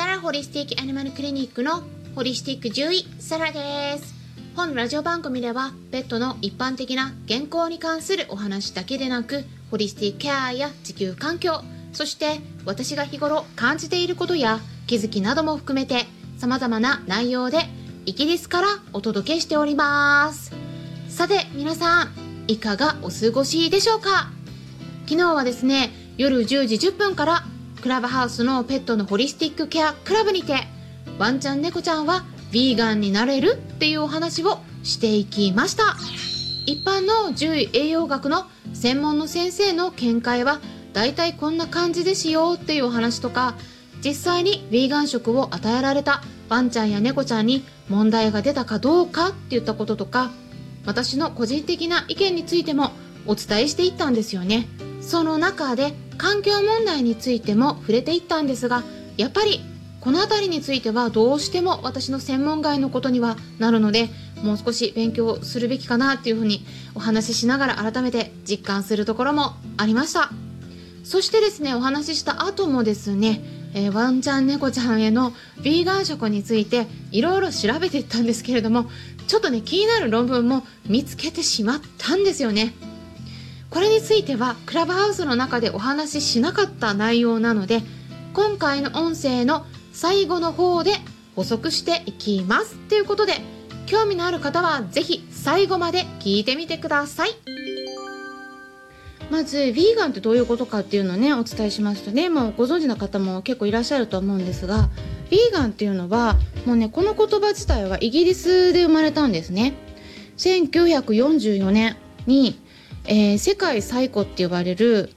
サラホリスティックアニマルクリニックのホリスティック獣医サラです。本ラジオ番組ではペットの一般的な健康に関するお話だけでなくホリスティックケアや地球環境そして私が日頃感じていることや気づきなども含めて様々な内容でイギリスからお届けしております。さて皆さんいかがお過ごしでしょうか？昨日はですね夜10時10分からクラブハウスのペットのホリスティックケアクラブにてワンちゃん猫ちゃんはヴィーガンになれるっていうお話をしていきました。一般の獣医栄養学の専門の先生の見解はだいたいこんな感じですよっていうお話とか実際にヴィーガン食を与えられたワンちゃんや猫ちゃんに問題が出たかどうかって言ったこととか私の個人的な意見についてもお伝えしていったんですよね。その中で環境問題についても触れていったんですがやっぱりこの辺りについてはどうしても私の専門外のことにはなるのでもう少し勉強するべきかなっていうふうにお話ししながら改めて実感するところもありました。そしてですねお話しした後もですね、えー、ワンちゃん猫ちゃんへのヴィーガン食についていろいろ調べていったんですけれどもちょっとね気になる論文も見つけてしまったんですよね。これについてはクラブハウスの中でお話ししなかった内容なので今回の音声の最後の方で補足していきます。ということで興味のある方は是非最後まで聞いてみてください。まずヴィーガンってどういうことかっていうのをねお伝えしますとねもうご存知の方も結構いらっしゃると思うんですがヴィーガンっていうのはもうねこの言葉自体はイギリスで生まれたんですね。1944年にえー、世界最古って呼ばれる、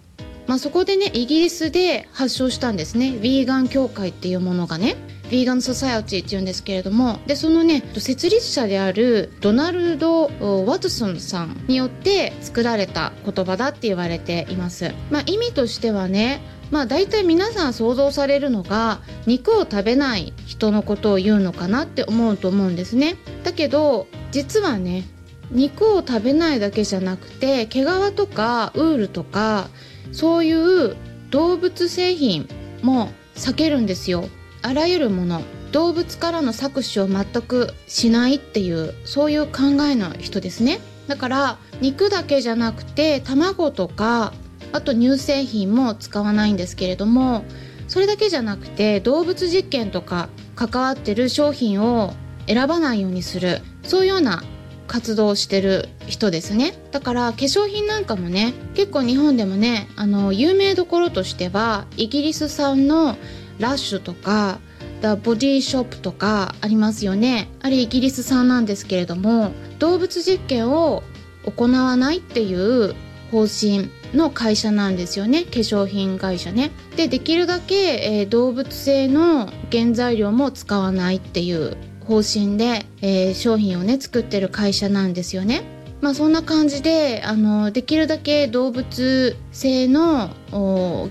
まあ、そこでねイギリスで発祥したんですね。ヴィーガン協会っていうものがねヴィーガン・ソサイティっていうんですけれどもでそのね設立者であるドナルド・ワトソンさんによって作られた言葉だって言われています、まあ、意味としてはねまあ大体皆さん想像されるのが肉を食べない人のことを言うのかなって思うと思うんですね。だけど実はね肉を食べないだけじゃなくて毛皮とかウールとかそういう動物製品も避けるんですよ。あらゆるもの動物からの搾取を全くしないっていうそういう考えの人ですね。だから肉だけじゃなくて卵とかあと乳製品も使わないんですけれどもそれだけじゃなくて動物実験とか関わってる商品を選ばないようにする。そういうような活動してる人ですね。だから化粧品なんかもね結構日本でもねあの有名どころとしてはイギリス産のラッシュとかダボディショップとかありますよね。あれイギリス産なんですけれども動物実験を行わないっていう方針の会社なんですよね。化粧品会社ね。でできるだけ、えー、動物性の原材料も使わないっていう方針で、えー、商品をね作ってる会社なんですよね。まあそんな感じであのできるだけ動物性の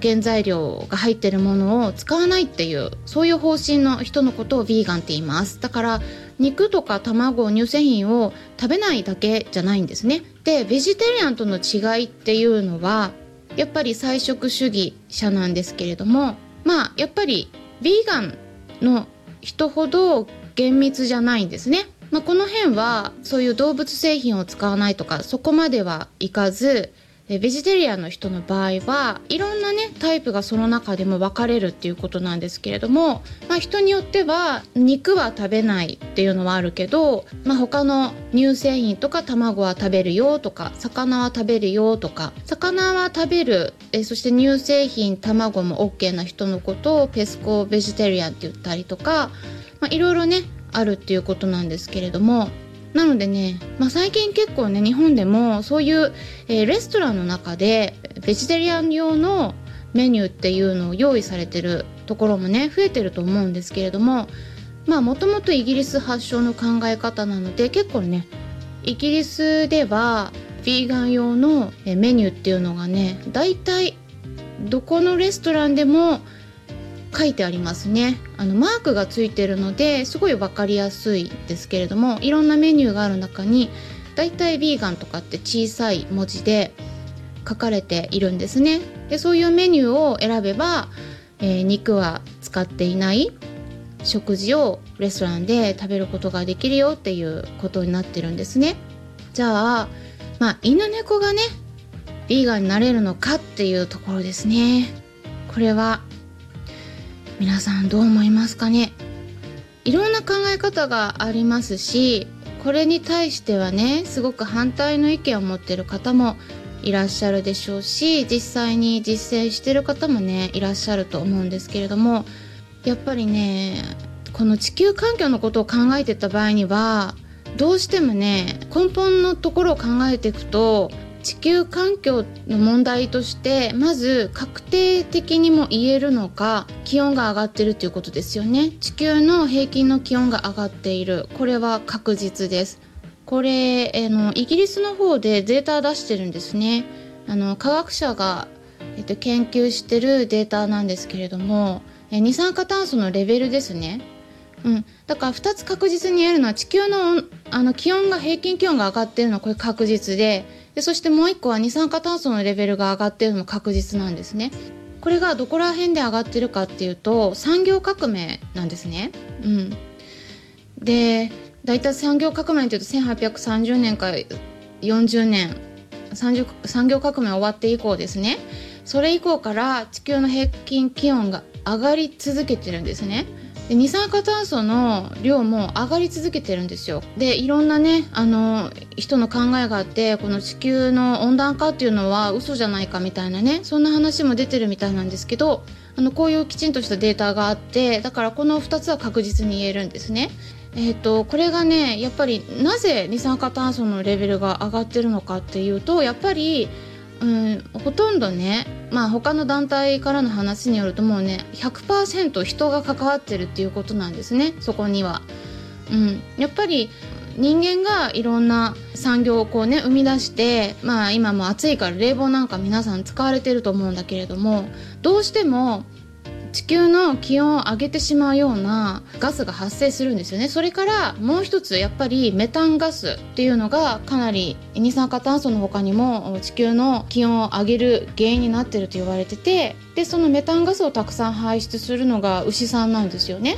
原材料が入ってるものを使わないっていうそういう方針の人のことをヴィーガンって言いますだから肉とか卵乳製品を食べないだけじゃないんですねでベジタリアンとの違いっていうのはやっぱり菜食主義者なんですけれどもまあやっぱりヴィーガンの人ほど厳密じゃないんですね。まあ、この辺はそういう動物製品を使わないとかそこまではいかずベジタリアンの人の場合はいろんなねタイプがその中でも分かれるっていうことなんですけれども、まあ、人によっては肉は食べないっていうのはあるけど、まあ、他の乳製品とか卵は食べるよとか魚は食べるよとか魚は食べるえそして乳製品卵も OK な人のことをペスコベジタリアンって言ったりとかまあ、いろいろねあるっていうことなんですけれども。なのでね、まあ、最近結構ね日本でもそういう、えー、レストランの中でベジタリアン用のメニューっていうのを用意されてるところもね増えてると思うんですけれども。まあもともとイギリス発祥の考え方なので結構ねイギリスではヴィーガン用のメニューっていうのがねだいたいどこのレストランでも書いてありますね。あのマークがついてるのですごい分かりやすいですけれどもいろんなメニューがある中にだいたいヴィーガンとかって小さい文字で書かれているんですね。でそういうメニューを選べば、えー、肉は使っていない食事をレストランで食べることができるよっていうことになってるんですね。じゃあまあ犬猫がねビーガンになれるのかっていうところですね。これは皆さんどう思いますかね？いろんな考え方がありますしこれに対してはねすごく反対の意見を持ってる方もいらっしゃるでしょうし実際に実践してる方もねいらっしゃると思うんですけれどもやっぱりねこの地球環境のことを考えてた場合にはどうしてもね根本のところを考えていくと地球環境の問題としてまず確定的にも言えるのか気温が上がってるっていうことですよね。地球の平均の気温が上がっている。これは確実です。これあのイギリスの方でデータ出してるんですね。あの科学者が、えっと、研究してるデータなんですけれども二酸化炭素のレベルですね。うん、だから2つ確実に言えるのは地球のあの気温が平均気温が上がってるのはこれ確実ででそしてもう一個は二酸化炭素のレベルが上がっているのも確実なんですね。これがどこら辺で上がってるかっていうと産業革命なんですね。うん、で大体産業革命っていうと1830年から40年産業革命終わって以降ですねそれ以降から地球の平均気温が上がり続けてるんですね。で二酸化炭素の量も上がり続けてるんですよ。でいろんなねあの人の考えがあってこの地球の温暖化っていうのは嘘じゃないかみたいなねそんな話も出てるみたいなんですけどあのこういうきちんとしたデータがあってだからこの2つは確実に言えるんですね。えーと、これがねやっぱりなぜ二酸化炭素のレベルが上がってるのかっていうとやっぱりうん、ほとんどね、まあ、他の団体からの話によるともうね100%人が関わってるっていうことなんですねそこには。うん、やっぱり人間がいろんな産業をこうね生み出してまあ今も暑いから冷房なんか皆さん使われてると思うんだけれどもどうしても地球の気温を上げてしまうようなガスが発生するんですよね。それからもう一つやっぱりメタンガスっていうのがかなり二酸化炭素の他にも地球の気温を上げる原因になってると言われててでそのメタンガスをたくさん排出するのが牛さんなんですよね。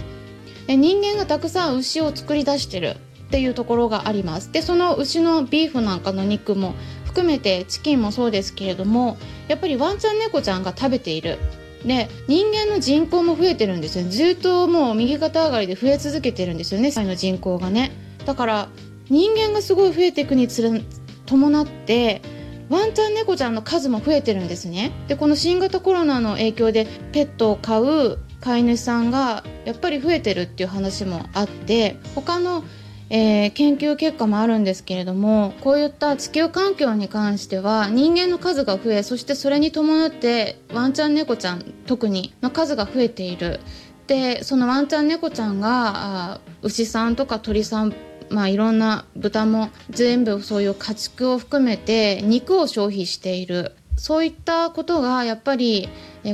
で人間がたくさん牛を作り出してるっていうところがあります。でその牛のビーフなんかの肉も含めてチキンもそうですけれどもやっぱりワンちゃん猫ちゃんが食べているで人間の人口も増えてるんですよずっともう右肩上がりで増え続けてるんですよね。世界の人口がね。だから人間がすごい増えていくにつれ伴ってワンちゃん猫ちゃんの数も増えてるんですね。でこの新型コロナの影響でペットを飼う飼い主さんがやっぱり増えてるっていう話もあって他のえー、研究結果もあるんですけれどもこういった地球環境に関しては人間の数が増えそしてそれに伴ってワンちゃん猫ちゃん特にの数が増えている。でそのワンちゃん猫ちゃんが牛さんとか鳥さんまあいろんな豚も全部そういう家畜を含めて肉を消費している。そういったことがやっぱり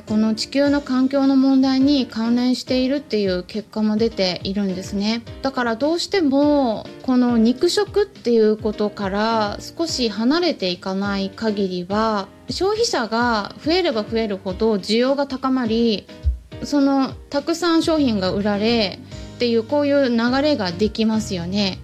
この地球の環境の問題に関連しているっていう結果も出ているんですねだからどうしてもこの肉食っていうことから少し離れていかない限りは消費者が増えれば増えるほど需要が高まりそのたくさん商品が売られっていうこういう流れができますよね。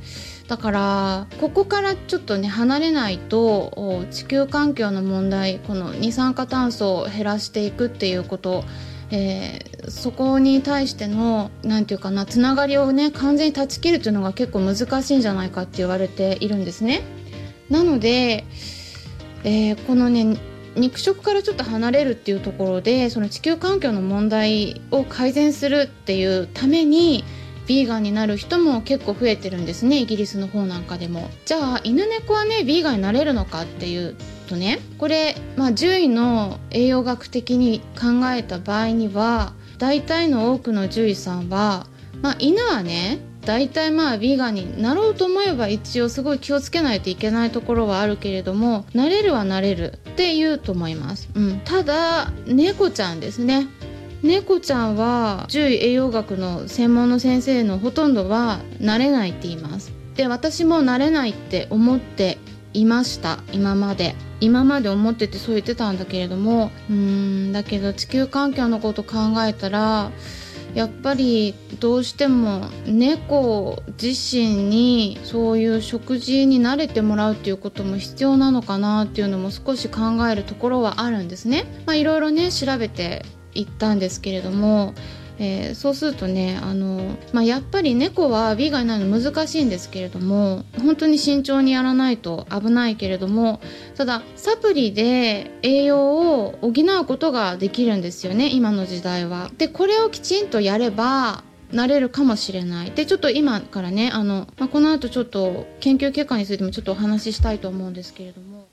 だからここからちょっとね離れないと地球環境の問題この二酸化炭素を減らしていくっていうことえー、そこに対しての何て言うかなつながりをね完全に断ち切るっていうのが結構難しいんじゃないかって言われているんですね。なので、えー、このね肉食からちょっと離れるっていうところでその地球環境の問題を改善するっていうためにヴィーガンになる人も結構増えてるんですねイギリスの方なんかでも。じゃあ犬猫はねヴィーガンになれるのかっていうとねこれ、まあ、獣医の栄養学的に考えた場合には大体の多くの獣医さんは、まあ、犬はね大体まあヴィーガンになろうと思えば一応すごい気をつけないといけないところはあるけれどもなれるはなれるって言うと思います、うん、ただ猫ちゃんですね。猫ちゃんは獣医栄養学の専門の先生のほとんどは慣れないって言います。で私も慣れないって思っていました。今まで。今まで思っててそう言ってたんだけれども。うーんだけど地球環境のこと考えたらやっぱりどうしても猫自身にそういう食事に慣れてもらうっていうことも必要なのかなっていうのも少し考えるところはあるんですね。まあ、いろいろね調べていったんですけれどもえー、そうするとねあの、まあ、やっぱり猫はヴィーガンになるの難しいんですけれども本当に慎重にやらないと危ないけれどもただサプリで栄養を補うことができるんですよね今の時代は。でこれをきちんとやればなれるかもしれない。で、ちょっと今からね、あの、まあ、この後ちょっと研究結果についてもちょっとお話ししたいと思うんですけれども。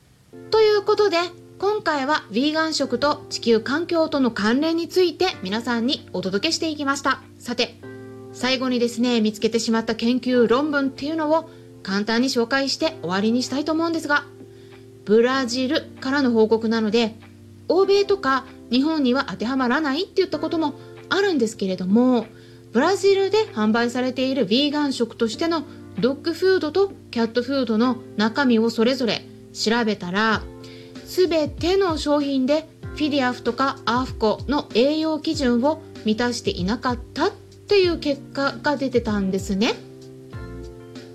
ということで、今回はヴィーガン食と地球環境との関連について皆さんにお届けしていきました。さて、最後にですね、見つけてしまった研究論文っていうのを簡単に紹介して終わりにしたいと思うんですが、ブラジルからの報告なので、欧米とか日本には当てはまらないって言ったこともあるんですけれども、ブラジルで販売されているヴィーガン食としてのドッグフードとキャットフードの中身をそれぞれ調べたら全ての商品でフィディアフとかアーフコの栄養基準を満たしていなかったっていう結果が出てたんですね。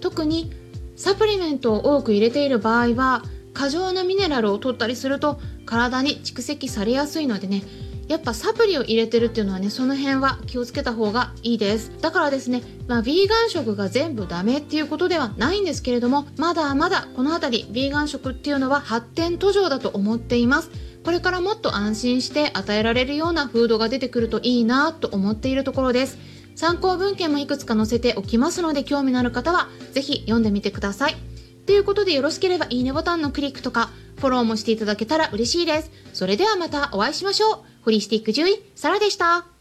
特にサプリメントを多く入れている場合は過剰なミネラルを取ったりすると体に蓄積されやすいのでねやっぱサプリを入れてるっていうのはねその辺は気をつけた方がいいです。だからですねまあヴィーガン食が全部ダメっていうことではないんですけれどもまだまだこの辺りヴィーガン食っていうのは発展途上だと思っています。これからもっと安心して与えられるようなフードが出てくるといいなと思っているところです。参考文献もいくつか載せておきますので興味のある方は是非読んでみてください。ということでよろしければいいねボタンのクリックとかフォローもしていただけたら嬉しいです。それではまたお会いしましょう。ホリスティック獣医、サラでした。